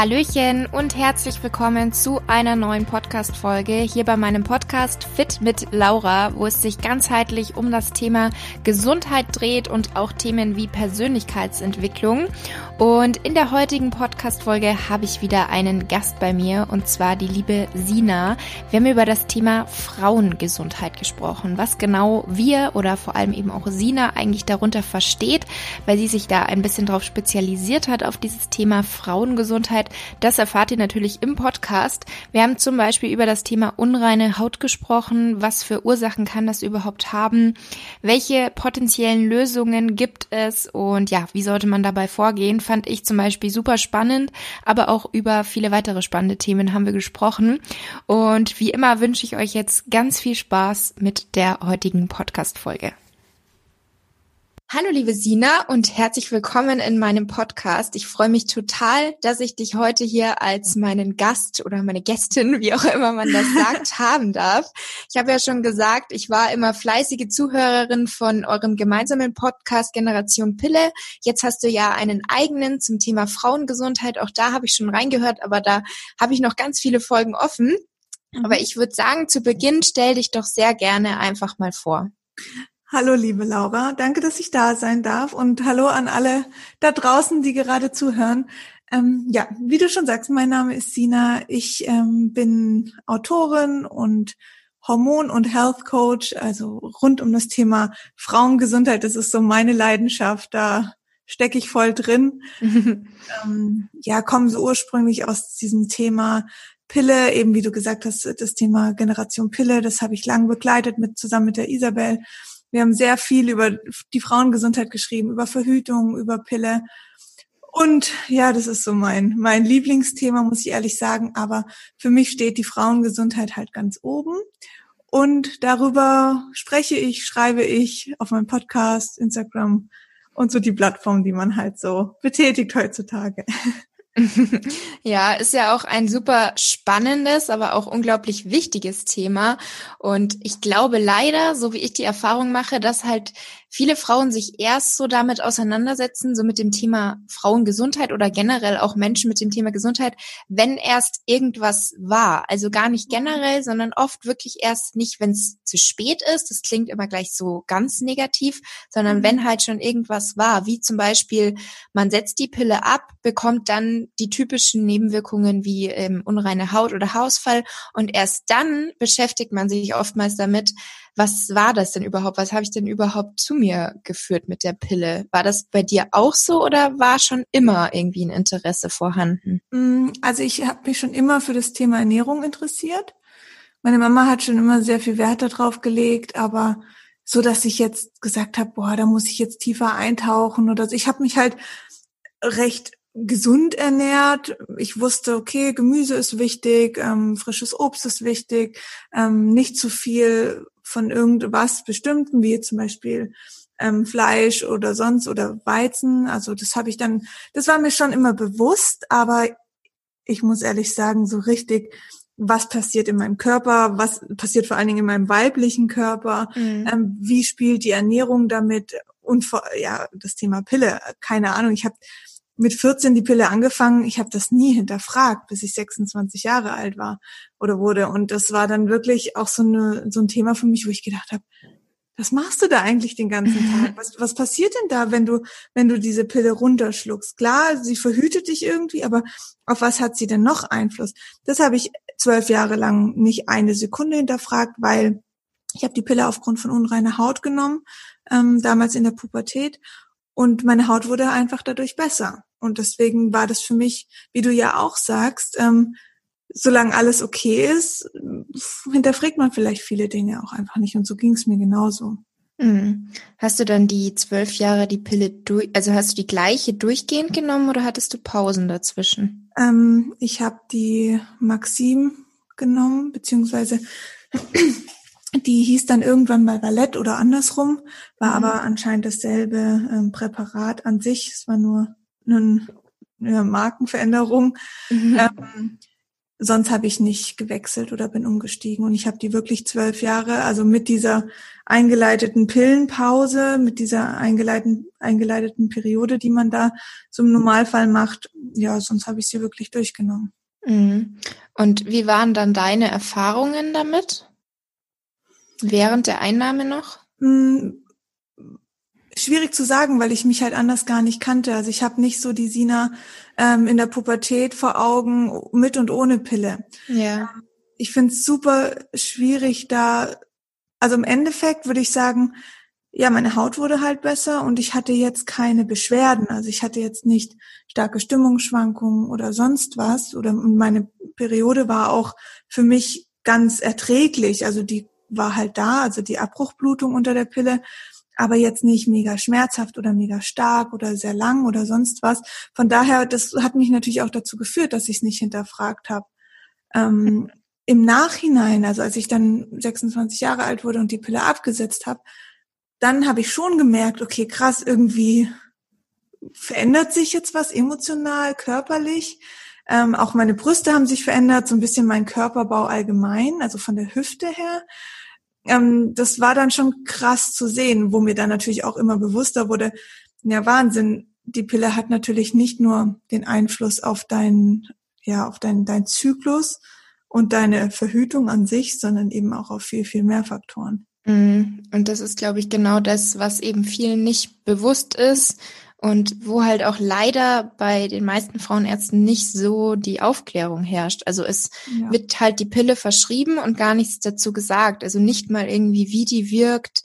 Hallöchen und herzlich willkommen zu einer neuen Podcast-Folge hier bei meinem Podcast Fit mit Laura, wo es sich ganzheitlich um das Thema Gesundheit dreht und auch Themen wie Persönlichkeitsentwicklung. Und in der heutigen Podcast-Folge habe ich wieder einen Gast bei mir und zwar die liebe Sina. Wir haben über das Thema Frauengesundheit gesprochen, was genau wir oder vor allem eben auch Sina eigentlich darunter versteht, weil sie sich da ein bisschen drauf spezialisiert hat auf dieses Thema Frauengesundheit. Das erfahrt ihr natürlich im Podcast. Wir haben zum Beispiel über das Thema unreine Haut gesprochen. Was für Ursachen kann das überhaupt haben? Welche potenziellen Lösungen gibt es? Und ja, wie sollte man dabei vorgehen? fand ich zum Beispiel super spannend, aber auch über viele weitere spannende Themen haben wir gesprochen. Und wie immer wünsche ich euch jetzt ganz viel Spaß mit der heutigen Podcast-Folge. Hallo liebe Sina und herzlich willkommen in meinem Podcast. Ich freue mich total, dass ich dich heute hier als meinen Gast oder meine Gästin, wie auch immer man das sagt, haben darf. Ich habe ja schon gesagt, ich war immer fleißige Zuhörerin von eurem gemeinsamen Podcast Generation Pille. Jetzt hast du ja einen eigenen zum Thema Frauengesundheit. Auch da habe ich schon reingehört, aber da habe ich noch ganz viele Folgen offen. Aber mhm. ich würde sagen, zu Beginn stell dich doch sehr gerne einfach mal vor. Hallo, liebe Laura. Danke, dass ich da sein darf. Und hallo an alle da draußen, die gerade zuhören. Ähm, ja, wie du schon sagst, mein Name ist Sina. Ich ähm, bin Autorin und Hormon- und Health Coach, also rund um das Thema Frauengesundheit. Das ist so meine Leidenschaft. Da stecke ich voll drin. ähm, ja, komme so ursprünglich aus diesem Thema Pille, eben wie du gesagt hast, das Thema Generation Pille, das habe ich lang begleitet mit zusammen mit der Isabel wir haben sehr viel über die Frauengesundheit geschrieben, über Verhütung, über Pille. Und ja, das ist so mein, mein Lieblingsthema, muss ich ehrlich sagen. Aber für mich steht die Frauengesundheit halt ganz oben. Und darüber spreche ich, schreibe ich auf meinem Podcast, Instagram und so die Plattform, die man halt so betätigt heutzutage. Ja, ist ja auch ein super spannendes, aber auch unglaublich wichtiges Thema. Und ich glaube leider, so wie ich die Erfahrung mache, dass halt viele Frauen sich erst so damit auseinandersetzen, so mit dem Thema Frauengesundheit oder generell auch Menschen mit dem Thema Gesundheit, wenn erst irgendwas war. Also gar nicht generell, sondern oft wirklich erst nicht, wenn es zu spät ist. Das klingt immer gleich so ganz negativ, sondern mhm. wenn halt schon irgendwas war, wie zum Beispiel, man setzt die Pille ab, bekommt dann die typischen Nebenwirkungen wie ähm, unreine Haut oder Haarausfall und erst dann beschäftigt man sich oftmals damit, was war das denn überhaupt? Was habe ich denn überhaupt zu mir geführt mit der Pille? War das bei dir auch so oder war schon immer irgendwie ein Interesse vorhanden? Mm, also ich habe mich schon immer für das Thema Ernährung interessiert. Meine Mama hat schon immer sehr viel Wert darauf gelegt, aber so, dass ich jetzt gesagt habe, boah, da muss ich jetzt tiefer eintauchen oder so. Ich habe mich halt recht gesund ernährt. Ich wusste, okay, Gemüse ist wichtig, ähm, frisches Obst ist wichtig, ähm, nicht zu viel von irgendwas Bestimmten, wie zum Beispiel ähm, Fleisch oder sonst oder Weizen. Also das habe ich dann, das war mir schon immer bewusst, aber ich muss ehrlich sagen, so richtig, was passiert in meinem Körper, was passiert vor allen Dingen in meinem weiblichen Körper, mhm. ähm, wie spielt die Ernährung damit und ja, das Thema Pille, keine Ahnung, ich habe mit 14 die Pille angefangen. Ich habe das nie hinterfragt, bis ich 26 Jahre alt war oder wurde. Und das war dann wirklich auch so, eine, so ein Thema für mich, wo ich gedacht habe, was machst du da eigentlich den ganzen Tag? Was, was passiert denn da, wenn du, wenn du diese Pille runterschluckst? Klar, sie verhütet dich irgendwie, aber auf was hat sie denn noch Einfluss? Das habe ich zwölf Jahre lang nicht eine Sekunde hinterfragt, weil ich habe die Pille aufgrund von unreiner Haut genommen, ähm, damals in der Pubertät. Und meine Haut wurde einfach dadurch besser. Und deswegen war das für mich, wie du ja auch sagst, ähm, solange alles okay ist, hinterfragt man vielleicht viele Dinge auch einfach nicht. Und so ging es mir genauso. Mhm. Hast du dann die zwölf Jahre die Pille durch, also hast du die gleiche durchgehend genommen oder hattest du Pausen dazwischen? Ähm, ich habe die Maxim genommen, beziehungsweise die hieß dann irgendwann mal Ballett oder andersrum, war mhm. aber anscheinend dasselbe ähm, Präparat an sich. Es war nur eine, eine Markenveränderung. Mhm. Ähm, sonst habe ich nicht gewechselt oder bin umgestiegen. Und ich habe die wirklich zwölf Jahre, also mit dieser eingeleiteten Pillenpause, mit dieser eingeleiteten, eingeleiteten Periode, die man da zum Normalfall macht, ja, sonst habe ich sie wirklich durchgenommen. Mhm. Und wie waren dann deine Erfahrungen damit? Während der Einnahme noch? Schwierig zu sagen, weil ich mich halt anders gar nicht kannte. Also ich habe nicht so die Sina ähm, in der Pubertät vor Augen mit und ohne Pille. Ja. Ich finde es super schwierig da, also im Endeffekt würde ich sagen, ja, meine Haut wurde halt besser und ich hatte jetzt keine Beschwerden. Also ich hatte jetzt nicht starke Stimmungsschwankungen oder sonst was. Oder meine Periode war auch für mich ganz erträglich. Also die war halt da, also die Abbruchblutung unter der Pille aber jetzt nicht mega schmerzhaft oder mega stark oder sehr lang oder sonst was. Von daher, das hat mich natürlich auch dazu geführt, dass ich es nicht hinterfragt habe. Ähm, Im Nachhinein, also als ich dann 26 Jahre alt wurde und die Pille abgesetzt habe, dann habe ich schon gemerkt, okay, krass, irgendwie verändert sich jetzt was emotional, körperlich. Ähm, auch meine Brüste haben sich verändert, so ein bisschen mein Körperbau allgemein, also von der Hüfte her ähm, das war dann schon krass zu sehen, wo mir dann natürlich auch immer bewusster wurde, ja Wahnsinn, die Pille hat natürlich nicht nur den Einfluss auf deinen, ja, auf deinen, dein Zyklus und deine Verhütung an sich, sondern eben auch auf viel, viel mehr Faktoren. Mhm. Und das ist, glaube ich, genau das, was eben vielen nicht bewusst ist und wo halt auch leider bei den meisten Frauenärzten nicht so die Aufklärung herrscht. Also es ja. wird halt die Pille verschrieben und gar nichts dazu gesagt. Also nicht mal irgendwie, wie die wirkt.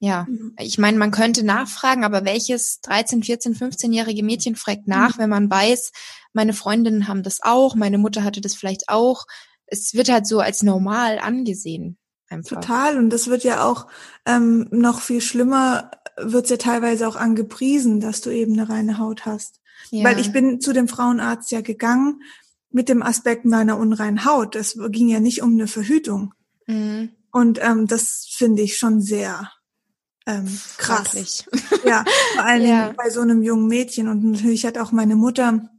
Ja, mhm. ich meine, man könnte nachfragen, aber welches 13, 14, 15-jährige Mädchen fragt nach, mhm. wenn man weiß, meine Freundinnen haben das auch, meine Mutter hatte das vielleicht auch. Es wird halt so als normal angesehen. Einfach. Total. Und das wird ja auch ähm, noch viel schlimmer, wird ja teilweise auch angepriesen, dass du eben eine reine Haut hast. Ja. Weil ich bin zu dem Frauenarzt ja gegangen mit dem Aspekt meiner unreinen Haut. Es ging ja nicht um eine Verhütung. Mhm. Und ähm, das finde ich schon sehr ähm, krass. ja, vor allem ja. bei so einem jungen Mädchen. Und natürlich hat auch meine Mutter,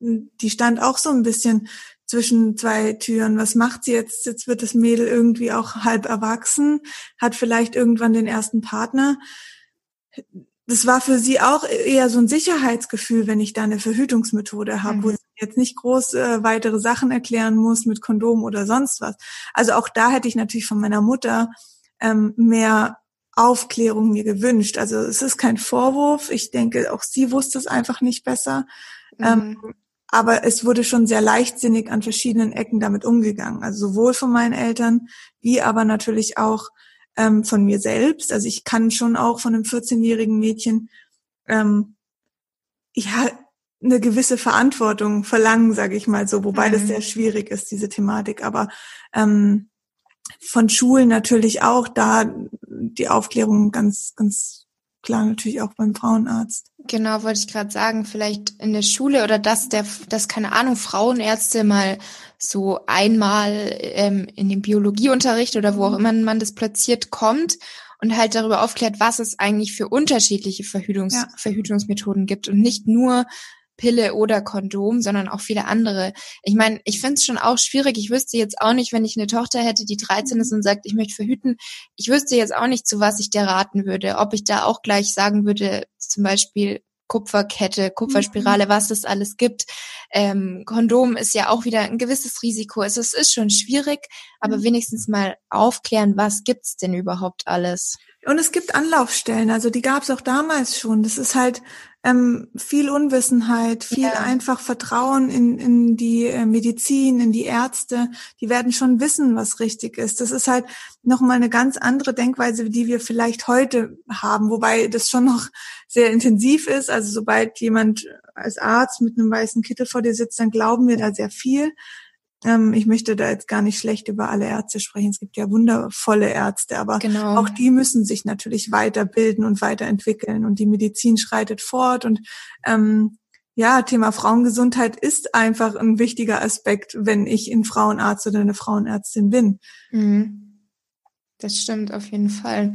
die stand auch so ein bisschen zwischen zwei Türen. Was macht sie jetzt? Jetzt wird das Mädel irgendwie auch halb erwachsen, hat vielleicht irgendwann den ersten Partner. Das war für sie auch eher so ein Sicherheitsgefühl, wenn ich da eine Verhütungsmethode habe, mhm. wo sie jetzt nicht groß äh, weitere Sachen erklären muss mit Kondom oder sonst was. Also auch da hätte ich natürlich von meiner Mutter ähm, mehr Aufklärung mir gewünscht. Also es ist kein Vorwurf. Ich denke, auch sie wusste es einfach nicht besser. Mhm. Ähm, aber es wurde schon sehr leichtsinnig an verschiedenen Ecken damit umgegangen. Also sowohl von meinen Eltern, wie aber natürlich auch ähm, von mir selbst. Also ich kann schon auch von einem 14-jährigen Mädchen ähm, ja eine gewisse Verantwortung verlangen, sage ich mal so, wobei mhm. das sehr schwierig ist, diese Thematik. Aber ähm, von Schulen natürlich auch da die Aufklärung ganz, ganz klar natürlich auch beim Frauenarzt. Genau, wollte ich gerade sagen, vielleicht in der Schule oder dass der, dass keine Ahnung, Frauenärzte mal so einmal ähm, in dem Biologieunterricht oder wo auch mhm. immer man das platziert kommt und halt darüber aufklärt, was es eigentlich für unterschiedliche Verhütungs ja. Verhütungsmethoden gibt und nicht nur Pille oder Kondom, sondern auch viele andere. Ich meine, ich finde es schon auch schwierig. Ich wüsste jetzt auch nicht, wenn ich eine Tochter hätte, die 13 ist und sagt, ich möchte verhüten, ich wüsste jetzt auch nicht, zu was ich der raten würde. Ob ich da auch gleich sagen würde, zum Beispiel Kupferkette, Kupferspirale, mhm. was es alles gibt. Ähm, Kondom ist ja auch wieder ein gewisses Risiko. Also es ist schon schwierig, aber mhm. wenigstens mal aufklären, was gibt's denn überhaupt alles? Und es gibt Anlaufstellen, also die gab es auch damals schon. Das ist halt ähm, viel Unwissenheit, viel ja. einfach Vertrauen in, in die äh, Medizin, in die Ärzte. Die werden schon wissen, was richtig ist. Das ist halt nochmal eine ganz andere Denkweise, die wir vielleicht heute haben, wobei das schon noch sehr intensiv ist. Also sobald jemand als Arzt mit einem weißen Kittel vor dir sitzt, dann glauben wir da sehr viel. Ähm, ich möchte da jetzt gar nicht schlecht über alle Ärzte sprechen. Es gibt ja wundervolle Ärzte, aber genau. auch die müssen sich natürlich weiterbilden und weiterentwickeln. Und die Medizin schreitet fort. Und ähm, ja, Thema Frauengesundheit ist einfach ein wichtiger Aspekt, wenn ich ein Frauenarzt oder eine Frauenärztin bin. Mhm. Das stimmt auf jeden Fall.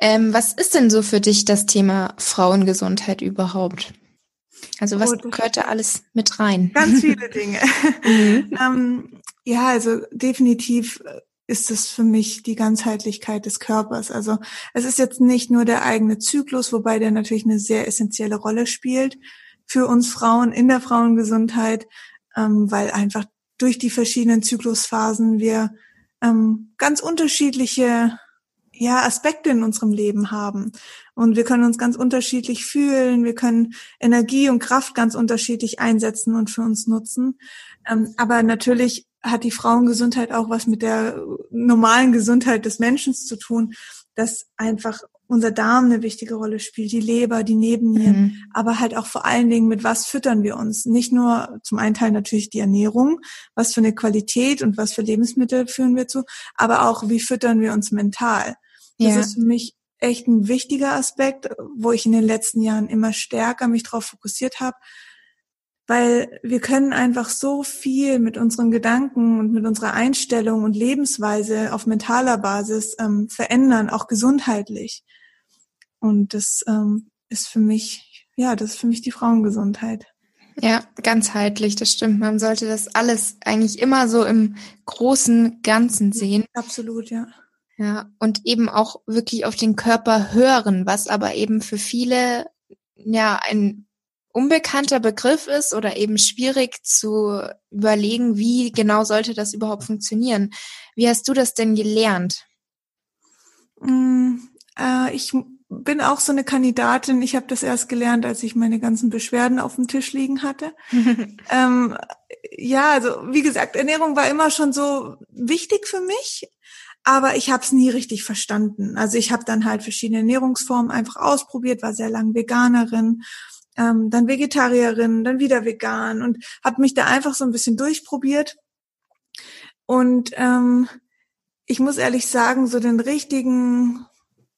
Ähm, was ist denn so für dich das Thema Frauengesundheit überhaupt? Also was oh, gehört da alles mit rein? Ganz viele Dinge. mhm. ähm, ja, also definitiv ist es für mich die Ganzheitlichkeit des Körpers. Also es ist jetzt nicht nur der eigene Zyklus, wobei der natürlich eine sehr essentielle Rolle spielt für uns Frauen in der Frauengesundheit, ähm, weil einfach durch die verschiedenen Zyklusphasen wir ähm, ganz unterschiedliche ja, Aspekte in unserem Leben haben. Und wir können uns ganz unterschiedlich fühlen, wir können Energie und Kraft ganz unterschiedlich einsetzen und für uns nutzen. Ähm, aber natürlich hat die Frauengesundheit auch was mit der normalen Gesundheit des Menschen zu tun, dass einfach unser Darm eine wichtige Rolle spielt, die Leber, die Nebennieren, mhm. aber halt auch vor allen Dingen mit was füttern wir uns. Nicht nur zum einen Teil natürlich die Ernährung, was für eine Qualität und was für Lebensmittel führen wir zu, aber auch wie füttern wir uns mental. Das ja. ist für mich echt ein wichtiger Aspekt, wo ich in den letzten Jahren immer stärker mich darauf fokussiert habe, weil wir können einfach so viel mit unseren Gedanken und mit unserer Einstellung und Lebensweise auf mentaler Basis ähm, verändern, auch gesundheitlich. Und das ähm, ist für mich, ja, das ist für mich die Frauengesundheit. Ja, ganzheitlich, das stimmt. Man sollte das alles eigentlich immer so im großen Ganzen sehen. Absolut, ja. Ja, und eben auch wirklich auf den Körper hören, was aber eben für viele ja ein unbekannter Begriff ist oder eben schwierig zu überlegen, wie genau sollte das überhaupt funktionieren. Wie hast du das denn gelernt? Mm, äh, ich bin auch so eine Kandidatin. Ich habe das erst gelernt, als ich meine ganzen Beschwerden auf dem Tisch liegen hatte. ähm, ja, also wie gesagt, Ernährung war immer schon so wichtig für mich, aber ich habe es nie richtig verstanden. Also ich habe dann halt verschiedene Ernährungsformen einfach ausprobiert, war sehr lang Veganerin, ähm, dann Vegetarierin, dann wieder vegan und habe mich da einfach so ein bisschen durchprobiert. Und ähm, ich muss ehrlich sagen, so den richtigen,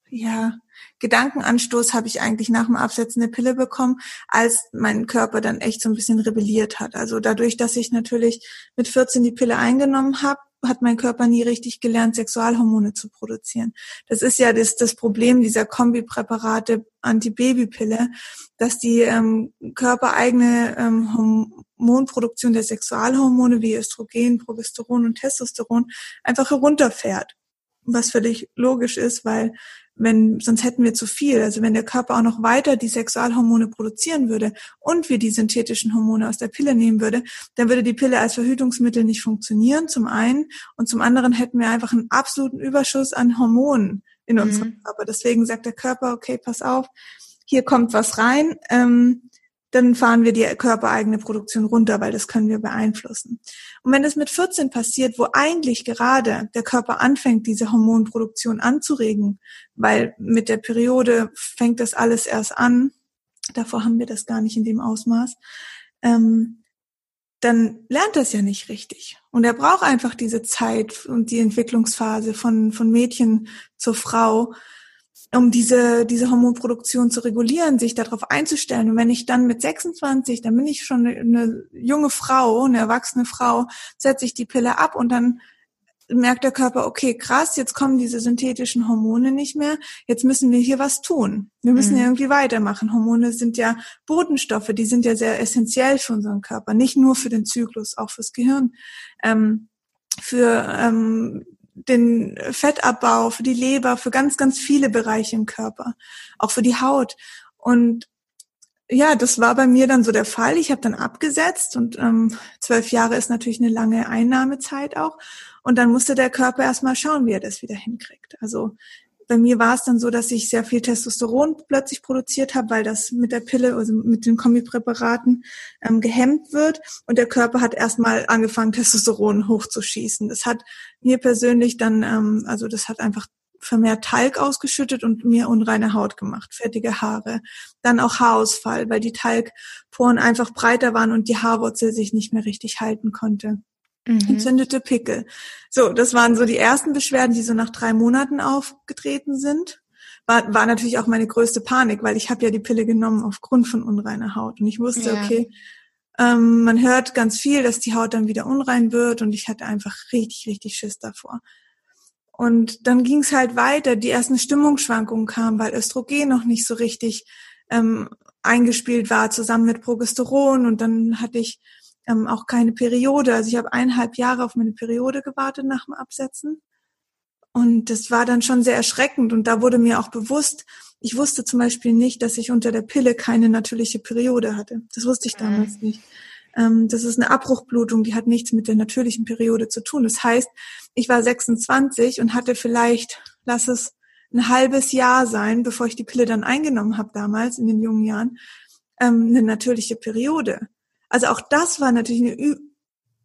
ja, Gedankenanstoß habe ich eigentlich nach dem Absetzen der Pille bekommen, als mein Körper dann echt so ein bisschen rebelliert hat. Also dadurch, dass ich natürlich mit 14 die Pille eingenommen habe, hat mein Körper nie richtig gelernt, Sexualhormone zu produzieren. Das ist ja das, das Problem dieser Kombipräparate Antibabypille, dass die ähm, körpereigene ähm, Hormonproduktion der Sexualhormone wie Östrogen, Progesteron und Testosteron einfach herunterfährt. Was völlig logisch ist, weil wenn, sonst hätten wir zu viel. Also wenn der Körper auch noch weiter die Sexualhormone produzieren würde und wir die synthetischen Hormone aus der Pille nehmen würde, dann würde die Pille als Verhütungsmittel nicht funktionieren, zum einen. Und zum anderen hätten wir einfach einen absoluten Überschuss an Hormonen in mhm. unserem Körper. Deswegen sagt der Körper, okay, pass auf, hier kommt was rein. Ähm, dann fahren wir die körpereigene Produktion runter, weil das können wir beeinflussen. Und wenn es mit 14 passiert, wo eigentlich gerade der Körper anfängt, diese Hormonproduktion anzuregen, weil mit der Periode fängt das alles erst an, davor haben wir das gar nicht in dem Ausmaß, ähm, dann lernt das ja nicht richtig. Und er braucht einfach diese Zeit und die Entwicklungsphase von, von Mädchen zur Frau, um diese, diese Hormonproduktion zu regulieren, sich darauf einzustellen. Und wenn ich dann mit 26, dann bin ich schon eine, junge Frau, eine erwachsene Frau, setze ich die Pille ab und dann merkt der Körper, okay, krass, jetzt kommen diese synthetischen Hormone nicht mehr, jetzt müssen wir hier was tun. Wir müssen mhm. irgendwie weitermachen. Hormone sind ja Botenstoffe, die sind ja sehr essentiell für unseren Körper, nicht nur für den Zyklus, auch fürs Gehirn. Ähm, für ähm, den Fettabbau, für die Leber, für ganz, ganz viele Bereiche im Körper, auch für die Haut. Und ja, das war bei mir dann so der Fall. Ich habe dann abgesetzt und ähm, zwölf Jahre ist natürlich eine lange Einnahmezeit auch. Und dann musste der Körper erstmal schauen, wie er das wieder hinkriegt. Also bei mir war es dann so, dass ich sehr viel Testosteron plötzlich produziert habe, weil das mit der Pille, also mit den Kombipräparaten ähm, gehemmt wird. Und der Körper hat erstmal angefangen, Testosteron hochzuschießen. Das hat mir persönlich dann, ähm, also das hat einfach vermehrt Talg ausgeschüttet und mir unreine Haut gemacht, fettige Haare. Dann auch Haarausfall, weil die Talgporen einfach breiter waren und die Haarwurzel sich nicht mehr richtig halten konnte mhm. entzündete Pickel. So, das waren so die ersten Beschwerden, die so nach drei Monaten aufgetreten sind. War, war natürlich auch meine größte Panik, weil ich habe ja die Pille genommen aufgrund von unreiner Haut. Und ich wusste, ja. okay, ähm, man hört ganz viel, dass die Haut dann wieder unrein wird und ich hatte einfach richtig, richtig Schiss davor. Und dann ging es halt weiter. Die ersten Stimmungsschwankungen kamen, weil Östrogen noch nicht so richtig ähm, eingespielt war, zusammen mit Progesteron und dann hatte ich ähm, auch keine Periode. Also ich habe eineinhalb Jahre auf meine Periode gewartet nach dem Absetzen. Und das war dann schon sehr erschreckend. Und da wurde mir auch bewusst, ich wusste zum Beispiel nicht, dass ich unter der Pille keine natürliche Periode hatte. Das wusste ich damals mhm. nicht. Ähm, das ist eine Abbruchblutung, die hat nichts mit der natürlichen Periode zu tun. Das heißt, ich war 26 und hatte vielleicht, lass es ein halbes Jahr sein, bevor ich die Pille dann eingenommen habe damals in den jungen Jahren, ähm, eine natürliche Periode. Also auch das war natürlich eine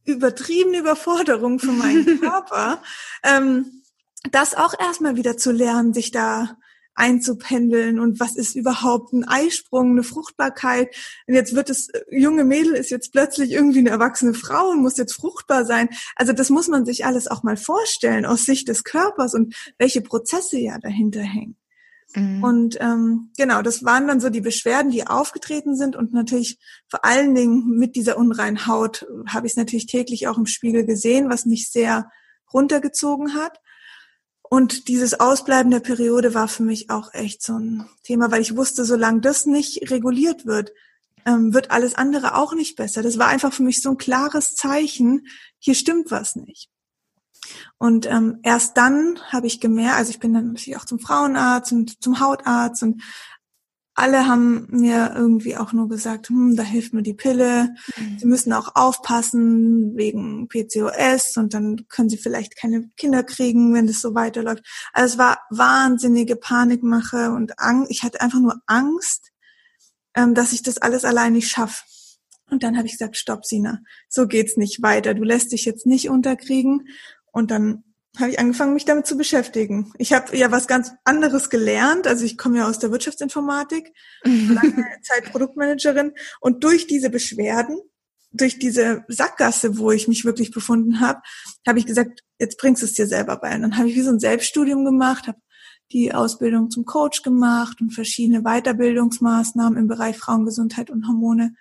übertriebene Überforderung für meinen Körper, ähm, das auch erstmal wieder zu lernen, sich da einzupendeln und was ist überhaupt ein Eisprung, eine Fruchtbarkeit. Und jetzt wird es, äh, junge Mädel ist jetzt plötzlich irgendwie eine erwachsene Frau und muss jetzt fruchtbar sein. Also das muss man sich alles auch mal vorstellen aus Sicht des Körpers und welche Prozesse ja dahinter hängen. Mhm. Und ähm, genau, das waren dann so die Beschwerden, die aufgetreten sind und natürlich vor allen Dingen mit dieser unreinen Haut habe ich es natürlich täglich auch im Spiegel gesehen, was mich sehr runtergezogen hat. Und dieses Ausbleiben der Periode war für mich auch echt so ein Thema, weil ich wusste, solange das nicht reguliert wird, ähm, wird alles andere auch nicht besser. Das war einfach für mich so ein klares Zeichen, hier stimmt was nicht. Und ähm, erst dann habe ich gemerkt, also ich bin dann natürlich auch zum Frauenarzt und zum Hautarzt und alle haben mir irgendwie auch nur gesagt, hm, da hilft mir die Pille. Mhm. Sie müssen auch aufpassen wegen PCOS und dann können sie vielleicht keine Kinder kriegen, wenn das so weiterläuft. Also es war wahnsinnige Panikmache und Angst. Ich hatte einfach nur Angst, ähm, dass ich das alles allein nicht schaffe. Und dann habe ich gesagt, stopp, Sina, so geht's nicht weiter. Du lässt dich jetzt nicht unterkriegen. Und dann habe ich angefangen, mich damit zu beschäftigen. Ich habe ja was ganz anderes gelernt. Also ich komme ja aus der Wirtschaftsinformatik, lange Zeit Produktmanagerin. Und durch diese Beschwerden, durch diese Sackgasse, wo ich mich wirklich befunden habe, habe ich gesagt, jetzt bringst du es dir selber bei. Und dann habe ich wie so ein Selbststudium gemacht, habe die Ausbildung zum Coach gemacht und verschiedene Weiterbildungsmaßnahmen im Bereich Frauengesundheit und Hormone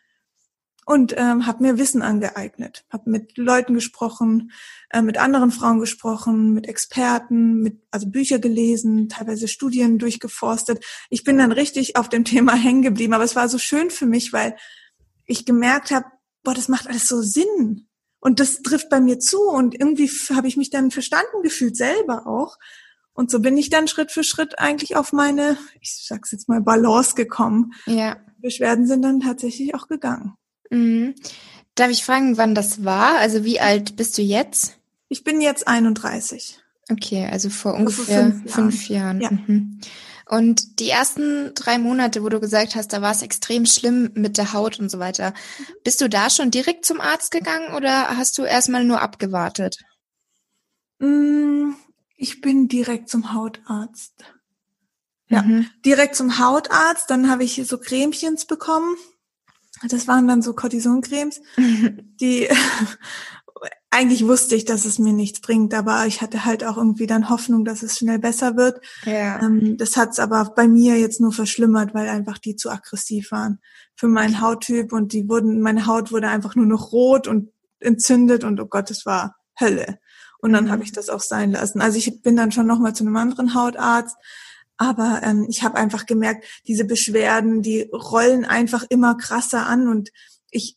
und ähm, habe mir Wissen angeeignet, habe mit Leuten gesprochen, äh, mit anderen Frauen gesprochen, mit Experten, mit also Bücher gelesen, teilweise Studien durchgeforstet. Ich bin dann richtig auf dem Thema hängen geblieben, aber es war so schön für mich, weil ich gemerkt habe, boah, das macht alles so Sinn und das trifft bei mir zu und irgendwie habe ich mich dann verstanden gefühlt selber auch. Und so bin ich dann Schritt für Schritt eigentlich auf meine, ich sag's jetzt mal, Balance gekommen. Ja. Beschwerden sind dann tatsächlich auch gegangen. Mhm. Darf ich fragen, wann das war? Also wie alt bist du jetzt? Ich bin jetzt 31. Okay, also vor also ungefähr fünf, fünf Jahren. Ja. Mhm. Und die ersten drei Monate, wo du gesagt hast, da war es extrem schlimm mit der Haut und so weiter, mhm. bist du da schon direkt zum Arzt gegangen oder hast du erstmal nur abgewartet? Mm, ich bin direkt zum Hautarzt. Ja, mhm. direkt zum Hautarzt. Dann habe ich so Cremchens bekommen das waren dann so Cortisoncremes, die eigentlich wusste ich, dass es mir nichts bringt, aber ich hatte halt auch irgendwie dann Hoffnung, dass es schnell besser wird. Ja. Ähm, das hat es aber bei mir jetzt nur verschlimmert, weil einfach die zu aggressiv waren für meinen Hauttyp und die wurden, meine Haut wurde einfach nur noch rot und entzündet und oh Gott, es war Hölle. Und dann mhm. habe ich das auch sein lassen. Also ich bin dann schon nochmal zu einem anderen Hautarzt, aber ähm, ich habe einfach gemerkt, diese Beschwerden, die rollen einfach immer krasser an und ich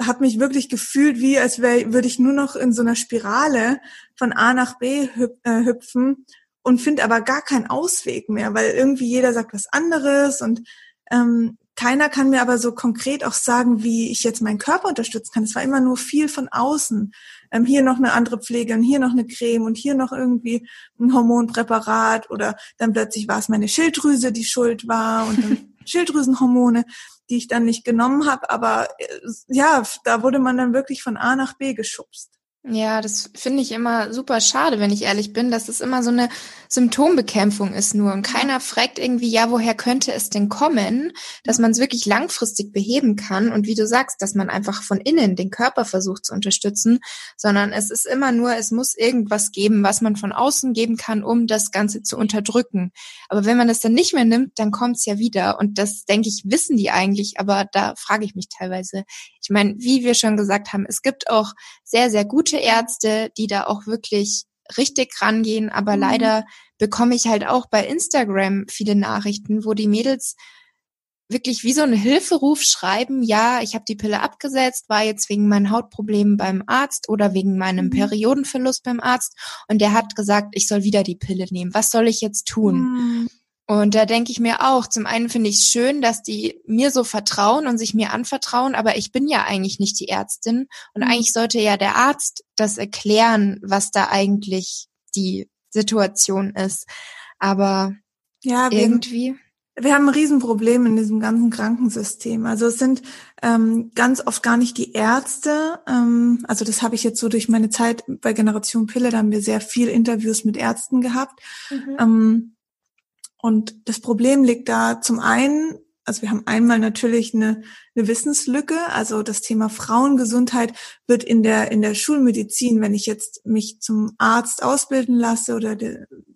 habe mich wirklich gefühlt, wie als wäre würde ich nur noch in so einer Spirale von A nach B hüp äh, hüpfen und finde aber gar keinen Ausweg mehr, weil irgendwie jeder sagt was anderes und ähm, keiner kann mir aber so konkret auch sagen, wie ich jetzt meinen Körper unterstützen kann. Es war immer nur viel von außen. Ähm, hier noch eine andere Pflege und hier noch eine Creme und hier noch irgendwie ein Hormonpräparat oder dann plötzlich war es meine Schilddrüse, die schuld war und dann Schilddrüsenhormone, die ich dann nicht genommen habe. Aber äh, ja, da wurde man dann wirklich von A nach B geschubst. Ja, das finde ich immer super schade, wenn ich ehrlich bin, dass es immer so eine Symptombekämpfung ist nur. Und keiner fragt irgendwie, ja, woher könnte es denn kommen, dass man es wirklich langfristig beheben kann? Und wie du sagst, dass man einfach von innen den Körper versucht zu unterstützen, sondern es ist immer nur, es muss irgendwas geben, was man von außen geben kann, um das Ganze zu unterdrücken. Aber wenn man das dann nicht mehr nimmt, dann kommt es ja wieder. Und das, denke ich, wissen die eigentlich, aber da frage ich mich teilweise. Ich meine, wie wir schon gesagt haben, es gibt auch sehr, sehr gute Ärzte, die da auch wirklich richtig rangehen, aber mhm. leider bekomme ich halt auch bei Instagram viele Nachrichten, wo die Mädels wirklich wie so ein Hilferuf schreiben, ja, ich habe die Pille abgesetzt, war jetzt wegen meinen Hautproblemen beim Arzt oder wegen meinem mhm. Periodenverlust beim Arzt und der hat gesagt, ich soll wieder die Pille nehmen. Was soll ich jetzt tun? Mhm. Und da denke ich mir auch, zum einen finde ich es schön, dass die mir so vertrauen und sich mir anvertrauen, aber ich bin ja eigentlich nicht die Ärztin und mhm. eigentlich sollte ja der Arzt das erklären, was da eigentlich die Situation ist. Aber ja, irgendwie. Wir haben ein Riesenproblem in diesem ganzen Krankensystem. Also es sind ähm, ganz oft gar nicht die Ärzte. Ähm, also das habe ich jetzt so durch meine Zeit bei Generation Pille, da haben wir sehr viel Interviews mit Ärzten gehabt. Mhm. Ähm, und das Problem liegt da zum einen, also wir haben einmal natürlich eine, eine Wissenslücke, also das Thema Frauengesundheit wird in der in der Schulmedizin, wenn ich jetzt mich zum Arzt ausbilden lasse oder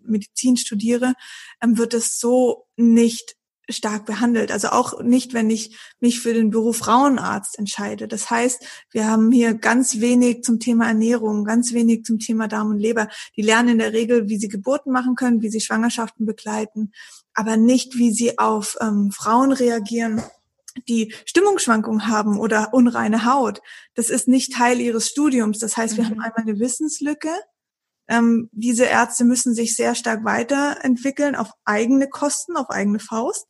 Medizin studiere, ähm, wird es so nicht stark behandelt. Also auch nicht, wenn ich mich für den Beruf Frauenarzt entscheide. Das heißt, wir haben hier ganz wenig zum Thema Ernährung, ganz wenig zum Thema Darm und Leber. Die lernen in der Regel, wie sie Geburten machen können, wie sie Schwangerschaften begleiten, aber nicht, wie sie auf ähm, Frauen reagieren die Stimmungsschwankungen haben oder unreine Haut. Das ist nicht Teil ihres Studiums. Das heißt, wir mhm. haben einmal eine Wissenslücke ähm, diese Ärzte müssen sich sehr stark weiterentwickeln auf eigene Kosten, auf eigene Faust,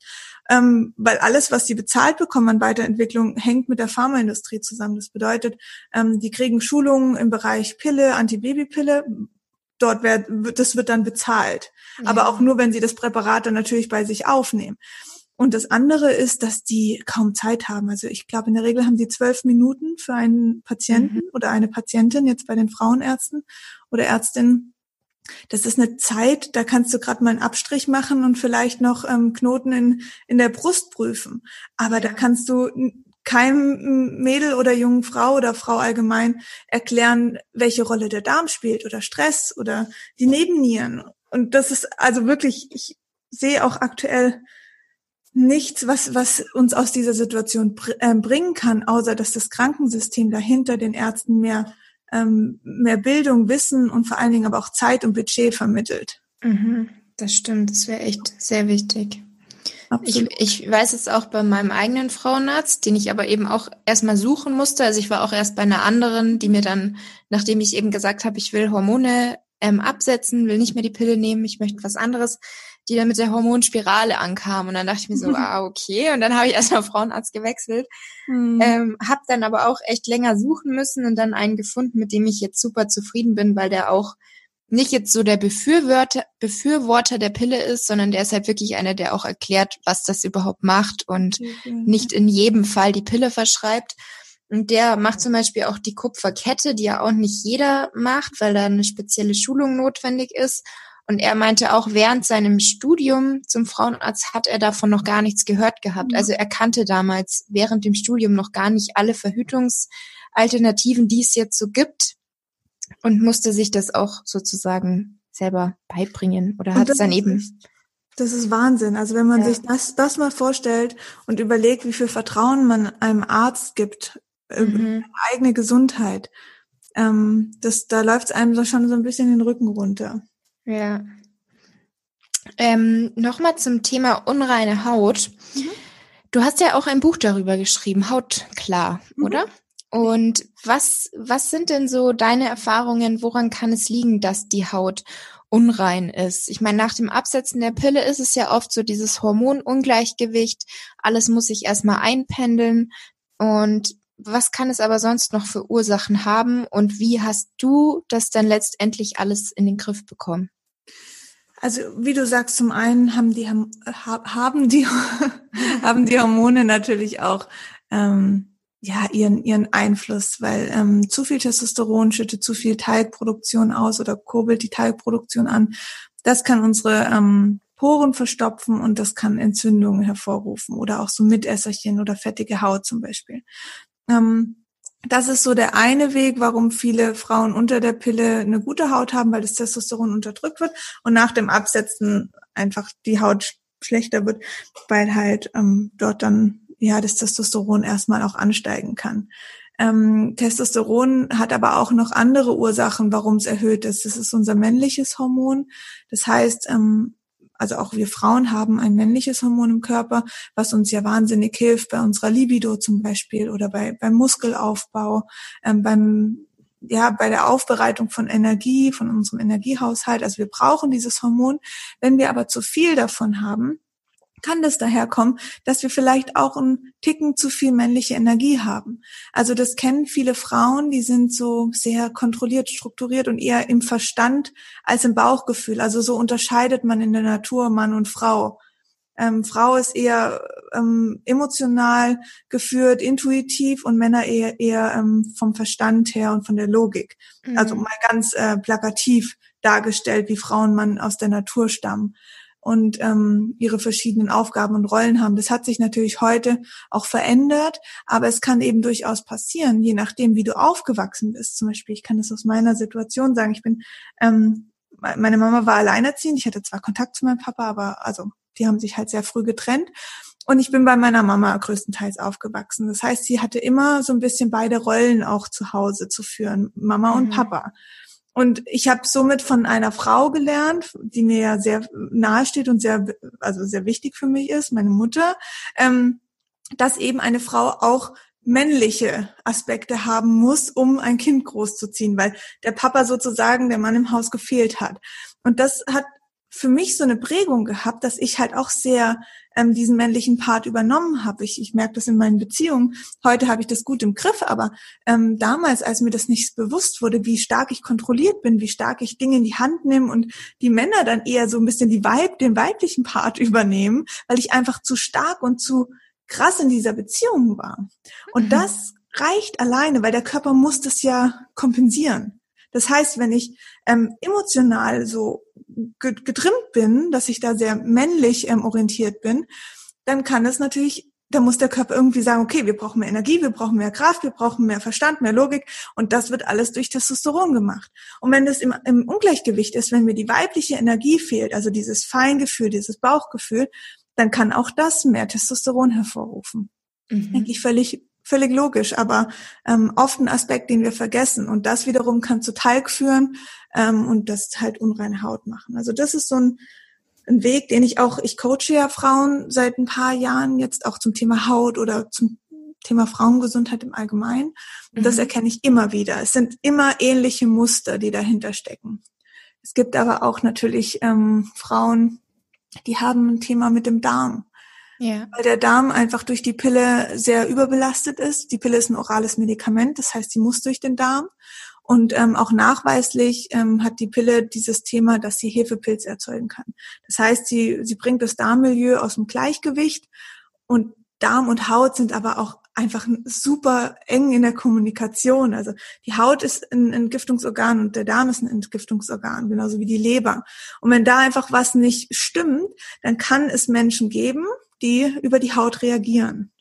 ähm, weil alles, was sie bezahlt bekommen an Weiterentwicklung, hängt mit der Pharmaindustrie zusammen. Das bedeutet, ähm, die kriegen Schulungen im Bereich Pille, Antibabypille. Dort wird, das wird dann bezahlt. Ja. Aber auch nur, wenn sie das Präparat dann natürlich bei sich aufnehmen. Und das andere ist, dass die kaum Zeit haben. Also ich glaube, in der Regel haben die zwölf Minuten für einen Patienten mhm. oder eine Patientin, jetzt bei den Frauenärzten oder Ärztinnen. Das ist eine Zeit, da kannst du gerade mal einen Abstrich machen und vielleicht noch ähm, Knoten in, in der Brust prüfen. Aber da kannst du keinem Mädel oder jungen Frau oder Frau allgemein erklären, welche Rolle der Darm spielt oder Stress oder die Nebennieren. Und das ist also wirklich, ich sehe auch aktuell nichts, was, was uns aus dieser Situation br äh, bringen kann, außer dass das Krankensystem dahinter den Ärzten mehr, ähm, mehr Bildung, Wissen und vor allen Dingen aber auch Zeit und Budget vermittelt. Mhm, das stimmt, das wäre echt sehr wichtig. Ich, ich weiß es auch bei meinem eigenen Frauenarzt, den ich aber eben auch erstmal suchen musste. Also ich war auch erst bei einer anderen, die mir dann, nachdem ich eben gesagt habe, ich will Hormone ähm, absetzen, will nicht mehr die Pille nehmen, ich möchte was anderes, die dann mit der Hormonspirale ankam. Und dann dachte ich mir so, ah, okay. Und dann habe ich erstmal Frauenarzt gewechselt. Mhm. Ähm, habe dann aber auch echt länger suchen müssen und dann einen gefunden, mit dem ich jetzt super zufrieden bin, weil der auch nicht jetzt so der Befürworter, Befürworter der Pille ist, sondern der ist halt wirklich einer, der auch erklärt, was das überhaupt macht und mhm. nicht in jedem Fall die Pille verschreibt. Und der macht zum Beispiel auch die Kupferkette, die ja auch nicht jeder macht, weil da eine spezielle Schulung notwendig ist. Und er meinte auch, während seinem Studium zum Frauenarzt hat er davon noch gar nichts gehört gehabt. Mhm. Also er kannte damals während dem Studium noch gar nicht alle Verhütungsalternativen, die es jetzt so gibt und musste sich das auch sozusagen selber beibringen oder hat es dann eben. Das ist Wahnsinn. Also wenn man ja. sich das, das mal vorstellt und überlegt, wie viel Vertrauen man einem Arzt gibt, mhm. eigene Gesundheit, ähm, das, da läuft es einem so schon so ein bisschen den Rücken runter. Ja. Ähm, Nochmal zum Thema unreine Haut. Mhm. Du hast ja auch ein Buch darüber geschrieben, Haut klar, mhm. oder? Und was, was sind denn so deine Erfahrungen? Woran kann es liegen, dass die Haut unrein ist? Ich meine, nach dem Absetzen der Pille ist es ja oft so dieses Hormonungleichgewicht. Alles muss sich erstmal einpendeln. Und was kann es aber sonst noch für Ursachen haben? Und wie hast du das dann letztendlich alles in den Griff bekommen? Also wie du sagst, zum einen haben die haben die haben die Hormone natürlich auch ähm, ja ihren ihren Einfluss, weil ähm, zu viel Testosteron schüttet zu viel Teigproduktion aus oder kurbelt die Teigproduktion an. Das kann unsere ähm, Poren verstopfen und das kann Entzündungen hervorrufen oder auch so Mitesserchen oder fettige Haut zum Beispiel. Ähm, das ist so der eine Weg, warum viele Frauen unter der Pille eine gute Haut haben, weil das Testosteron unterdrückt wird und nach dem Absetzen einfach die Haut schlechter wird, weil halt ähm, dort dann ja das Testosteron erstmal auch ansteigen kann. Ähm, Testosteron hat aber auch noch andere Ursachen, warum es erhöht ist. Das ist unser männliches Hormon. Das heißt, ähm, also auch wir Frauen haben ein männliches Hormon im Körper, was uns ja wahnsinnig hilft bei unserer Libido zum Beispiel oder bei, beim Muskelaufbau, ähm, beim ja, bei der Aufbereitung von Energie, von unserem Energiehaushalt. Also wir brauchen dieses Hormon. Wenn wir aber zu viel davon haben, kann das daherkommen, dass wir vielleicht auch einen Ticken zu viel männliche Energie haben. Also das kennen viele Frauen, die sind so sehr kontrolliert, strukturiert und eher im Verstand als im Bauchgefühl. Also so unterscheidet man in der Natur Mann und Frau. Ähm, Frau ist eher ähm, emotional geführt, intuitiv und Männer eher, eher ähm, vom Verstand her und von der Logik. Mhm. Also mal ganz äh, plakativ dargestellt, wie Frauen man aus der Natur stammen und ähm, ihre verschiedenen Aufgaben und Rollen haben. Das hat sich natürlich heute auch verändert, aber es kann eben durchaus passieren, je nachdem, wie du aufgewachsen bist. Zum Beispiel, ich kann das aus meiner Situation sagen. Ich bin, ähm, meine Mama war alleinerziehend. Ich hatte zwar Kontakt zu meinem Papa, aber also die haben sich halt sehr früh getrennt. Und ich bin bei meiner Mama größtenteils aufgewachsen. Das heißt, sie hatte immer so ein bisschen beide Rollen auch zu Hause zu führen, Mama mhm. und Papa. Und ich habe somit von einer Frau gelernt, die mir ja sehr nahe steht und sehr, also sehr wichtig für mich ist, meine Mutter, ähm, dass eben eine Frau auch männliche Aspekte haben muss, um ein Kind großzuziehen, weil der Papa sozusagen der Mann im Haus gefehlt hat. Und das hat für mich so eine Prägung gehabt, dass ich halt auch sehr ähm, diesen männlichen Part übernommen habe. Ich, ich merke das in meinen Beziehungen. Heute habe ich das gut im Griff, aber ähm, damals, als mir das nicht bewusst wurde, wie stark ich kontrolliert bin, wie stark ich Dinge in die Hand nehme und die Männer dann eher so ein bisschen die Weib, den weiblichen Part übernehmen, weil ich einfach zu stark und zu krass in dieser Beziehung war. Und mhm. das reicht alleine, weil der Körper muss das ja kompensieren. Das heißt, wenn ich ähm, emotional so getrimmt bin, dass ich da sehr männlich ähm, orientiert bin, dann kann es natürlich, da muss der Körper irgendwie sagen, okay, wir brauchen mehr Energie, wir brauchen mehr Kraft, wir brauchen mehr Verstand, mehr Logik und das wird alles durch Testosteron gemacht. Und wenn das im, im Ungleichgewicht ist, wenn mir die weibliche Energie fehlt, also dieses Feingefühl, dieses Bauchgefühl, dann kann auch das mehr Testosteron hervorrufen. Mhm. Denke ich völlig völlig logisch, aber ähm, oft ein Aspekt, den wir vergessen. Und das wiederum kann zu Talg führen ähm, und das halt unreine Haut machen. Also das ist so ein, ein Weg, den ich auch, ich coache ja Frauen seit ein paar Jahren jetzt auch zum Thema Haut oder zum Thema Frauengesundheit im Allgemeinen. Und das mhm. erkenne ich immer wieder. Es sind immer ähnliche Muster, die dahinter stecken. Es gibt aber auch natürlich ähm, Frauen, die haben ein Thema mit dem Darm. Ja. Weil der Darm einfach durch die Pille sehr überbelastet ist. Die Pille ist ein orales Medikament, das heißt, sie muss durch den Darm. Und ähm, auch nachweislich ähm, hat die Pille dieses Thema, dass sie Hefepilz erzeugen kann. Das heißt, sie, sie bringt das Darmmilieu aus dem Gleichgewicht und Darm und Haut sind aber auch einfach super eng in der Kommunikation. Also die Haut ist ein Entgiftungsorgan und der Darm ist ein Entgiftungsorgan, genauso wie die Leber. Und wenn da einfach was nicht stimmt, dann kann es Menschen geben, die über die Haut reagieren.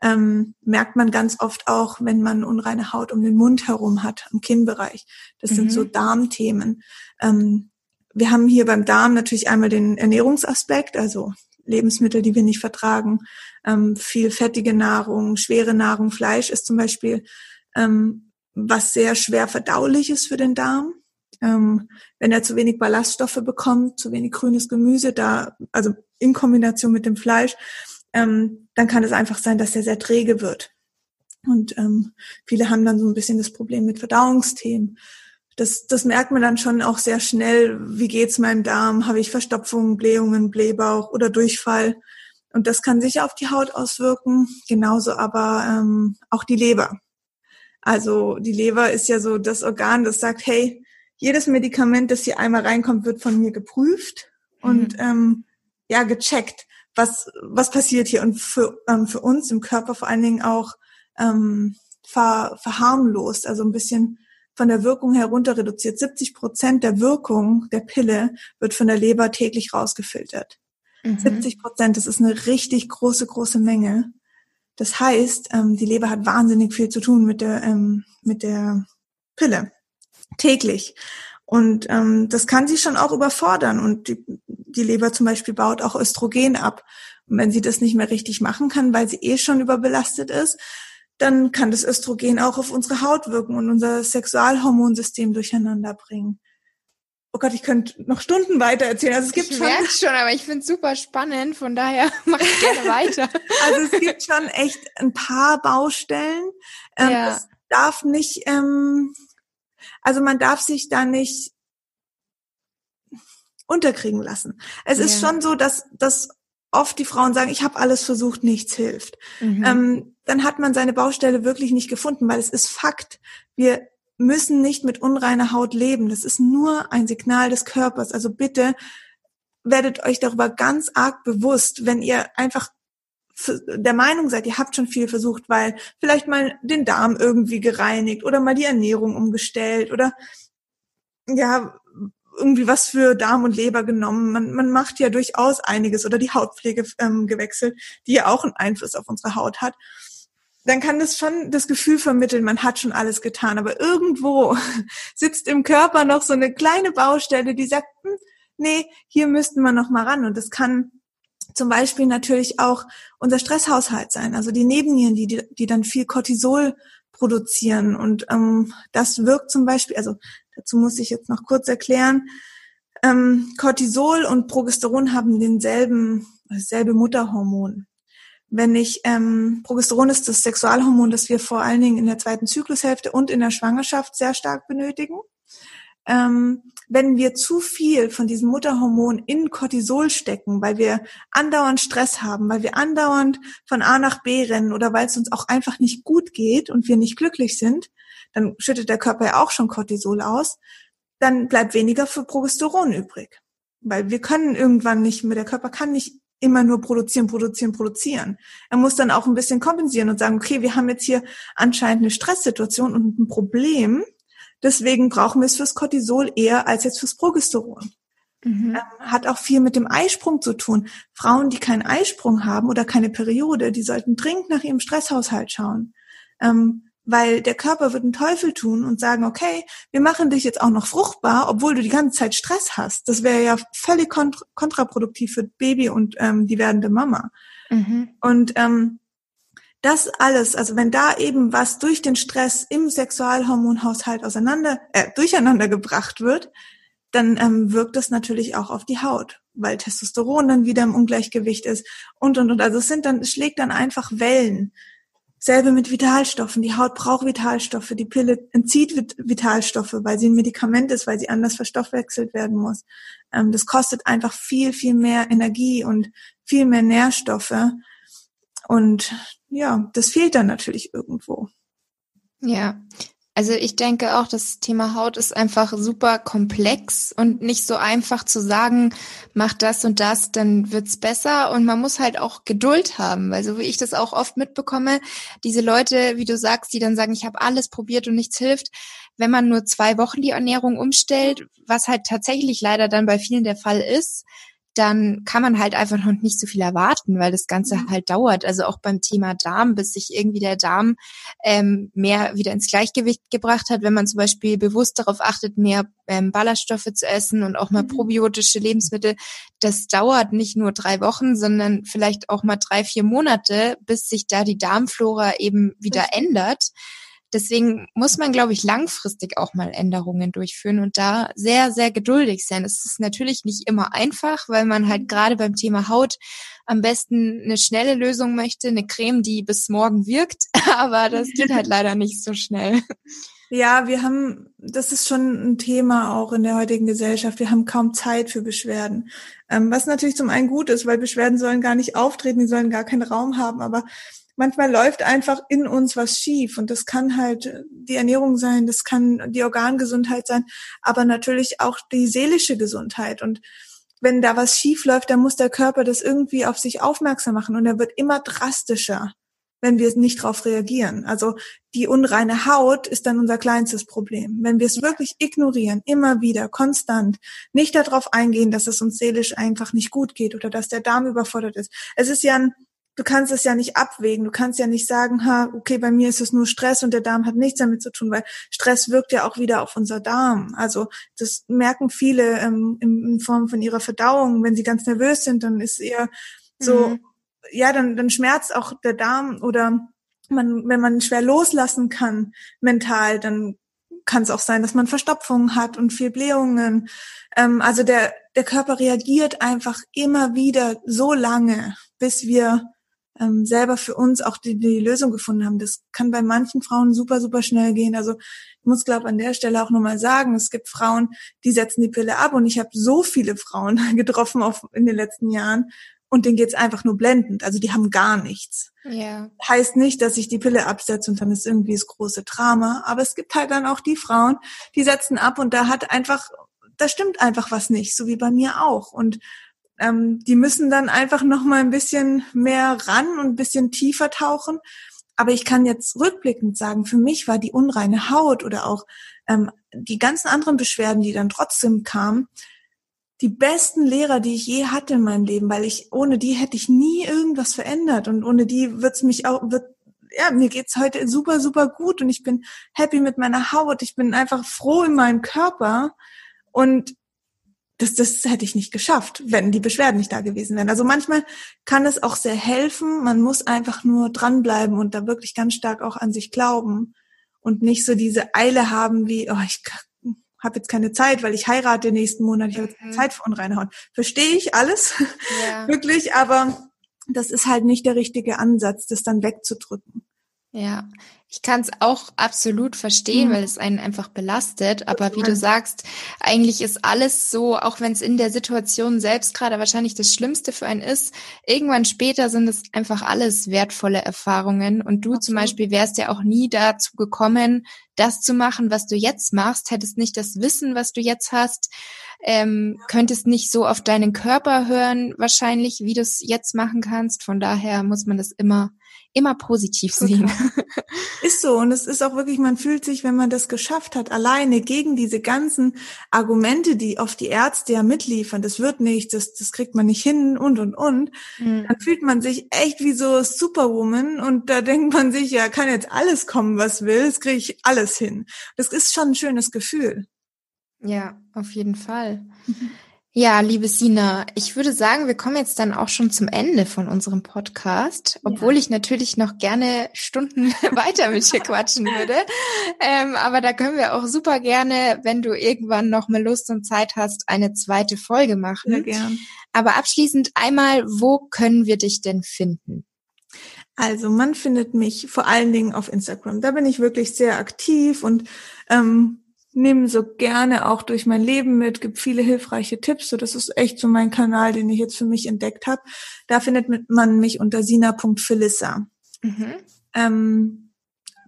Ähm, merkt man ganz oft auch, wenn man unreine Haut um den Mund herum hat, am Kinnbereich. Das mhm. sind so mhm. Darmthemen. Ähm, wir haben hier beim Darm natürlich einmal den Ernährungsaspekt, also Lebensmittel, die wir nicht vertragen, ähm, viel fettige Nahrung, schwere Nahrung, Fleisch ist zum Beispiel ähm, was sehr schwer verdaulich ist für den Darm. Ähm, wenn er zu wenig Ballaststoffe bekommt, zu wenig grünes Gemüse, da, also in Kombination mit dem Fleisch, ähm, dann kann es einfach sein, dass er sehr träge wird. Und ähm, viele haben dann so ein bisschen das Problem mit Verdauungsthemen. Das, das merkt man dann schon auch sehr schnell. Wie geht's meinem Darm? Habe ich Verstopfungen, Blähungen, Blähbauch oder Durchfall? Und das kann sich auf die Haut auswirken. Genauso aber ähm, auch die Leber. Also die Leber ist ja so das Organ, das sagt, hey, jedes Medikament, das hier einmal reinkommt, wird von mir geprüft und mhm. ähm, ja gecheckt, was was passiert hier und für ähm, für uns im Körper vor allen Dingen auch ähm, ver, verharmlost, also ein bisschen von der Wirkung herunter reduziert. 70 Prozent der Wirkung der Pille wird von der Leber täglich rausgefiltert. Mhm. 70 Prozent, das ist eine richtig große, große Menge. Das heißt, ähm, die Leber hat wahnsinnig viel zu tun mit der, ähm, mit der Pille täglich. Und ähm, das kann sie schon auch überfordern. Und die, die Leber zum Beispiel baut auch Östrogen ab. Und wenn sie das nicht mehr richtig machen kann, weil sie eh schon überbelastet ist, dann kann das Östrogen auch auf unsere Haut wirken und unser Sexualhormonsystem durcheinander bringen. oh Gott, ich könnte noch Stunden weiter erzählen. Also es gibt ich schon. schon, aber ich finde es super spannend, von daher mache ich gerne weiter. also es gibt schon echt ein paar Baustellen. Ähm, ja. Es darf nicht, ähm, also man darf sich da nicht unterkriegen lassen. Es ja. ist schon so, dass, dass oft die Frauen sagen, ich habe alles versucht, nichts hilft. Mhm. Ähm, dann hat man seine Baustelle wirklich nicht gefunden, weil es ist Fakt. Wir müssen nicht mit unreiner Haut leben. Das ist nur ein Signal des Körpers. Also bitte werdet euch darüber ganz arg bewusst, wenn ihr einfach der Meinung seid, ihr habt schon viel versucht, weil vielleicht mal den Darm irgendwie gereinigt oder mal die Ernährung umgestellt oder ja, irgendwie was für Darm und Leber genommen. Man, man macht ja durchaus einiges oder die Hautpflege ähm, gewechselt, die ja auch einen Einfluss auf unsere Haut hat. Dann kann das schon das Gefühl vermitteln, man hat schon alles getan. Aber irgendwo sitzt im Körper noch so eine kleine Baustelle, die sagt, hm, nee, hier müssten wir noch mal ran. Und das kann zum Beispiel natürlich auch unser Stresshaushalt sein, also die Nebennieren, die, die, die dann viel Cortisol produzieren. Und ähm, das wirkt zum Beispiel, also Dazu muss ich jetzt noch kurz erklären. Ähm, Cortisol und Progesteron haben denselben, dasselbe Mutterhormon. Wenn ich, ähm, Progesteron ist das Sexualhormon, das wir vor allen Dingen in der zweiten Zyklushälfte und in der Schwangerschaft sehr stark benötigen. Ähm, wenn wir zu viel von diesem Mutterhormon in Cortisol stecken, weil wir andauernd Stress haben, weil wir andauernd von A nach B rennen oder weil es uns auch einfach nicht gut geht und wir nicht glücklich sind, dann schüttet der Körper ja auch schon Cortisol aus, dann bleibt weniger für Progesteron übrig. Weil wir können irgendwann nicht mehr, der Körper kann nicht immer nur produzieren, produzieren, produzieren. Er muss dann auch ein bisschen kompensieren und sagen, okay, wir haben jetzt hier anscheinend eine Stresssituation und ein Problem. Deswegen brauchen wir es fürs Cortisol eher als jetzt fürs Progesteron. Mhm. Ähm, hat auch viel mit dem Eisprung zu tun. Frauen, die keinen Eisprung haben oder keine Periode, die sollten dringend nach ihrem Stresshaushalt schauen. Ähm, weil der Körper wird einen Teufel tun und sagen, okay, wir machen dich jetzt auch noch fruchtbar, obwohl du die ganze Zeit Stress hast. Das wäre ja völlig kont kontraproduktiv für Baby und ähm, die werdende Mama. Mhm. Und ähm, das alles, also wenn da eben was durch den Stress im Sexualhormonhaushalt auseinander, äh, durcheinander gebracht wird, dann ähm, wirkt das natürlich auch auf die Haut, weil Testosteron dann wieder im Ungleichgewicht ist und und und. Also es sind dann, es schlägt dann einfach Wellen. Selbe mit Vitalstoffen. Die Haut braucht Vitalstoffe. Die Pille entzieht Vitalstoffe, weil sie ein Medikament ist, weil sie anders verstoffwechselt werden muss. Ähm, das kostet einfach viel, viel mehr Energie und viel mehr Nährstoffe. Und ja, das fehlt dann natürlich irgendwo. Ja, also ich denke auch, das Thema Haut ist einfach super komplex und nicht so einfach zu sagen, mach das und das, dann wird's besser. Und man muss halt auch Geduld haben, weil so wie ich das auch oft mitbekomme, diese Leute, wie du sagst, die dann sagen, ich habe alles probiert und nichts hilft, wenn man nur zwei Wochen die Ernährung umstellt, was halt tatsächlich leider dann bei vielen der Fall ist, dann kann man halt einfach noch nicht so viel erwarten, weil das Ganze mhm. halt dauert. Also auch beim Thema Darm, bis sich irgendwie der Darm ähm, mehr wieder ins Gleichgewicht gebracht hat, wenn man zum Beispiel bewusst darauf achtet, mehr ähm, Ballaststoffe zu essen und auch mal mhm. probiotische Lebensmittel, das dauert nicht nur drei Wochen, sondern vielleicht auch mal drei, vier Monate, bis sich da die Darmflora eben wieder ändert. Deswegen muss man, glaube ich, langfristig auch mal Änderungen durchführen und da sehr, sehr geduldig sein. Es ist natürlich nicht immer einfach, weil man halt gerade beim Thema Haut am besten eine schnelle Lösung möchte, eine Creme, die bis morgen wirkt, aber das geht halt leider nicht so schnell. Ja, wir haben, das ist schon ein Thema auch in der heutigen Gesellschaft. Wir haben kaum Zeit für Beschwerden. Ähm, was natürlich zum einen gut ist, weil Beschwerden sollen gar nicht auftreten, die sollen gar keinen Raum haben. Aber manchmal läuft einfach in uns was schief und das kann halt die Ernährung sein, das kann die Organgesundheit sein, aber natürlich auch die seelische Gesundheit und wenn da was schief läuft, dann muss der Körper das irgendwie auf sich aufmerksam machen und er wird immer drastischer, wenn wir nicht darauf reagieren. Also die unreine Haut ist dann unser kleinstes Problem. Wenn wir es wirklich ignorieren, immer wieder, konstant, nicht darauf eingehen, dass es uns seelisch einfach nicht gut geht oder dass der Darm überfordert ist. Es ist ja ein du kannst es ja nicht abwägen. Du kannst ja nicht sagen, ha, okay, bei mir ist es nur Stress und der Darm hat nichts damit zu tun, weil Stress wirkt ja auch wieder auf unser Darm. Also das merken viele ähm, in, Form von ihrer Verdauung. Wenn sie ganz nervös sind, dann ist eher so, mhm. ja, dann, dann schmerzt auch der Darm oder man, wenn man schwer loslassen kann mental, dann kann es auch sein, dass man Verstopfungen hat und viel Blähungen. Ähm, also der, der Körper reagiert einfach immer wieder so lange, bis wir ähm, selber für uns auch die, die Lösung gefunden haben. Das kann bei manchen Frauen super, super schnell gehen. Also ich muss, glaube an der Stelle auch nochmal sagen, es gibt Frauen, die setzen die Pille ab und ich habe so viele Frauen getroffen auf, in den letzten Jahren und denen geht's einfach nur blendend. Also die haben gar nichts. Ja. Heißt nicht, dass ich die Pille absetze und dann ist irgendwie das große Drama. Aber es gibt halt dann auch die Frauen, die setzen ab und da hat einfach, da stimmt einfach was nicht, so wie bei mir auch. Und ähm, die müssen dann einfach noch mal ein bisschen mehr ran und ein bisschen tiefer tauchen. Aber ich kann jetzt rückblickend sagen, für mich war die unreine Haut oder auch ähm, die ganzen anderen Beschwerden, die dann trotzdem kamen, die besten Lehrer, die ich je hatte in meinem Leben, weil ich ohne die hätte ich nie irgendwas verändert und ohne die wird's mich auch wird ja mir geht's heute super super gut und ich bin happy mit meiner Haut, ich bin einfach froh in meinem Körper und das, das hätte ich nicht geschafft, wenn die Beschwerden nicht da gewesen wären. Also manchmal kann es auch sehr helfen. Man muss einfach nur dranbleiben und da wirklich ganz stark auch an sich glauben und nicht so diese Eile haben wie, oh, ich habe jetzt keine Zeit, weil ich heirate nächsten Monat, ich habe jetzt keine mhm. Zeit für unreinhauen. Verstehe ich alles, ja. wirklich, aber das ist halt nicht der richtige Ansatz, das dann wegzudrücken. Ja, ich kann es auch absolut verstehen, mhm. weil es einen einfach belastet. Aber wie du sagst, eigentlich ist alles so, auch wenn es in der Situation selbst gerade wahrscheinlich das Schlimmste für einen ist, irgendwann später sind es einfach alles wertvolle Erfahrungen. Und du Absolut. zum Beispiel wärst ja auch nie dazu gekommen, das zu machen, was du jetzt machst, hättest nicht das Wissen, was du jetzt hast, ähm, könntest nicht so auf deinen Körper hören, wahrscheinlich, wie du es jetzt machen kannst. Von daher muss man das immer immer positiv sehen. Ist so. Und es ist auch wirklich, man fühlt sich, wenn man das geschafft hat, alleine gegen diese ganzen Argumente, die oft die Ärzte ja mitliefern, das wird nicht, das, das kriegt man nicht hin und, und, und, mhm. dann fühlt man sich echt wie so Superwoman und da denkt man sich, ja, kann jetzt alles kommen, was will, das kriege ich alles hin. Das ist schon ein schönes Gefühl. Ja, auf jeden Fall. Ja, liebe Sina, ich würde sagen, wir kommen jetzt dann auch schon zum Ende von unserem Podcast, obwohl ja. ich natürlich noch gerne Stunden weiter mit dir quatschen würde. Ähm, aber da können wir auch super gerne, wenn du irgendwann noch mal Lust und Zeit hast, eine zweite Folge machen. Ja, gern. Aber abschließend einmal, wo können wir dich denn finden? Also man findet mich vor allen Dingen auf Instagram. Da bin ich wirklich sehr aktiv und ähm, nehme so gerne auch durch mein Leben mit, gibt viele hilfreiche Tipps. So, das ist echt so mein Kanal, den ich jetzt für mich entdeckt habe. Da findet man mich unter sina.philissa. Mhm. Ähm,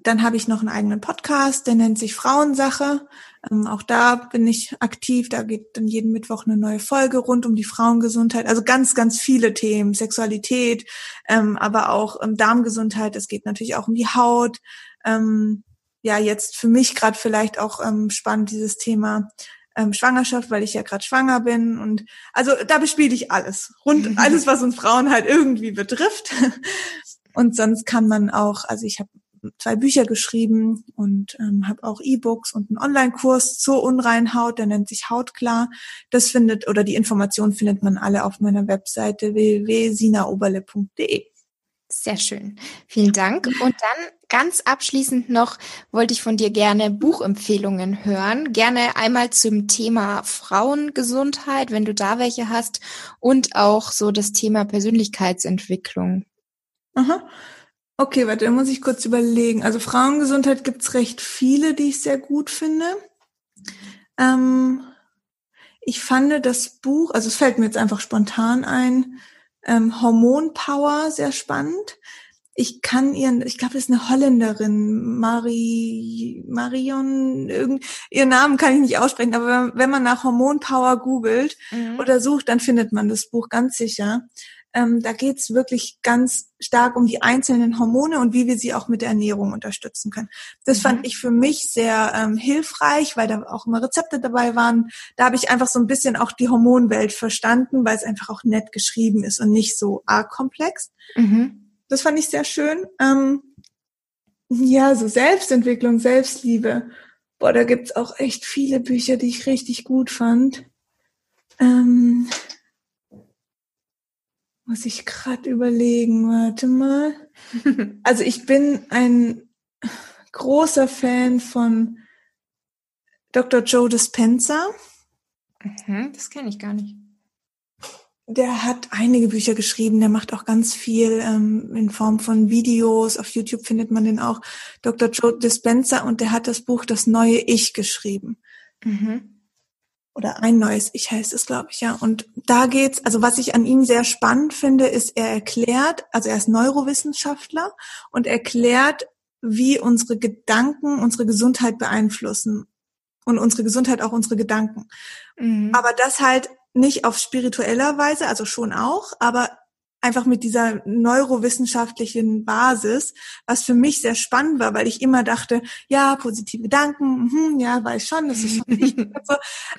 dann habe ich noch einen eigenen Podcast, der nennt sich Frauensache. Ähm, auch da bin ich aktiv. Da geht dann jeden Mittwoch eine neue Folge rund um die Frauengesundheit. Also ganz, ganz viele Themen, Sexualität, ähm, aber auch ähm, Darmgesundheit. Es geht natürlich auch um die Haut. Ähm, ja jetzt für mich gerade vielleicht auch ähm, spannend, dieses Thema ähm, Schwangerschaft, weil ich ja gerade schwanger bin. Und also da bespiele ich alles. Rund alles, was uns Frauen halt irgendwie betrifft. Und sonst kann man auch, also ich habe zwei Bücher geschrieben und ähm, habe auch E-Books und einen Online-Kurs zur Unreinhaut, der nennt sich Hautklar. Das findet oder die Informationen findet man alle auf meiner Webseite www.sinaoberle.de. Sehr schön. Vielen Dank. Und dann ganz abschließend noch wollte ich von dir gerne Buchempfehlungen hören. Gerne einmal zum Thema Frauengesundheit, wenn du da welche hast, und auch so das Thema Persönlichkeitsentwicklung. Aha. Okay, warte, da muss ich kurz überlegen. Also Frauengesundheit gibt's recht viele, die ich sehr gut finde. Ähm, ich fand das Buch, also es fällt mir jetzt einfach spontan ein, ähm, Hormonpower sehr spannend. Ich kann ihren, ich glaube, es ist eine Holländerin, Marie, Marion, irgend, ihren Namen kann ich nicht aussprechen, aber wenn man nach Hormonpower googelt mhm. oder sucht, dann findet man das Buch ganz sicher. Ähm, da geht's wirklich ganz stark um die einzelnen Hormone und wie wir sie auch mit der Ernährung unterstützen können. Das mhm. fand ich für mich sehr ähm, hilfreich, weil da auch immer Rezepte dabei waren. Da habe ich einfach so ein bisschen auch die Hormonwelt verstanden, weil es einfach auch nett geschrieben ist und nicht so arg komplex. Mhm. Das fand ich sehr schön. Ähm, ja, so Selbstentwicklung, Selbstliebe. Boah, da gibt's auch echt viele Bücher, die ich richtig gut fand. Ähm, muss ich gerade überlegen, warte mal. Also ich bin ein großer Fan von Dr. Joe Dispenza. Mhm, das kenne ich gar nicht. Der hat einige Bücher geschrieben, der macht auch ganz viel ähm, in Form von Videos. Auf YouTube findet man den auch. Dr. Joe Dispenza und der hat das Buch Das neue Ich geschrieben. Mhm. Oder ein neues Ich heißt es, glaube ich, ja. Und da geht's, also was ich an ihm sehr spannend finde, ist, er erklärt, also er ist Neurowissenschaftler und erklärt, wie unsere Gedanken unsere Gesundheit beeinflussen und unsere Gesundheit auch unsere Gedanken. Mhm. Aber das halt nicht auf spiritueller Weise, also schon auch, aber einfach mit dieser neurowissenschaftlichen Basis, was für mich sehr spannend war, weil ich immer dachte, ja, positive Gedanken, mh, ja, weiß schon, das ist schon wichtig so.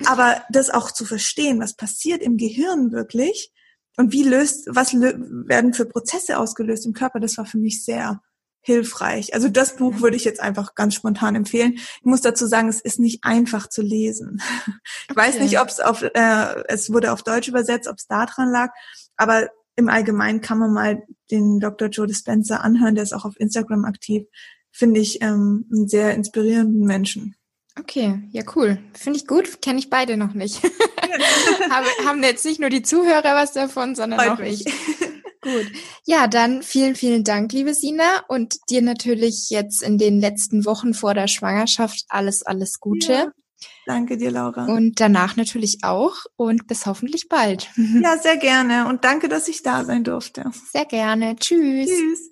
aber das auch zu verstehen, was passiert im Gehirn wirklich und wie löst, was lö werden für Prozesse ausgelöst im Körper, das war für mich sehr hilfreich. Also das Buch würde ich jetzt einfach ganz spontan empfehlen. Ich muss dazu sagen, es ist nicht einfach zu lesen. Ich weiß nicht, ob es auf, äh, es wurde auf Deutsch übersetzt, ob es da dran lag, aber im Allgemeinen kann man mal den Dr. Joe Dispenza anhören, der ist auch auf Instagram aktiv. Finde ich ähm, einen sehr inspirierenden Menschen. Okay, ja cool. Finde ich gut. Kenne ich beide noch nicht. haben, haben jetzt nicht nur die Zuhörer was davon, sondern Freut auch mich. ich. Gut. Ja, dann vielen, vielen Dank, liebe Sina. Und dir natürlich jetzt in den letzten Wochen vor der Schwangerschaft alles, alles Gute. Ja, danke dir, Laura. Und danach natürlich auch. Und bis hoffentlich bald. Ja, sehr gerne. Und danke, dass ich da sein durfte. Sehr gerne. Tschüss. Tschüss.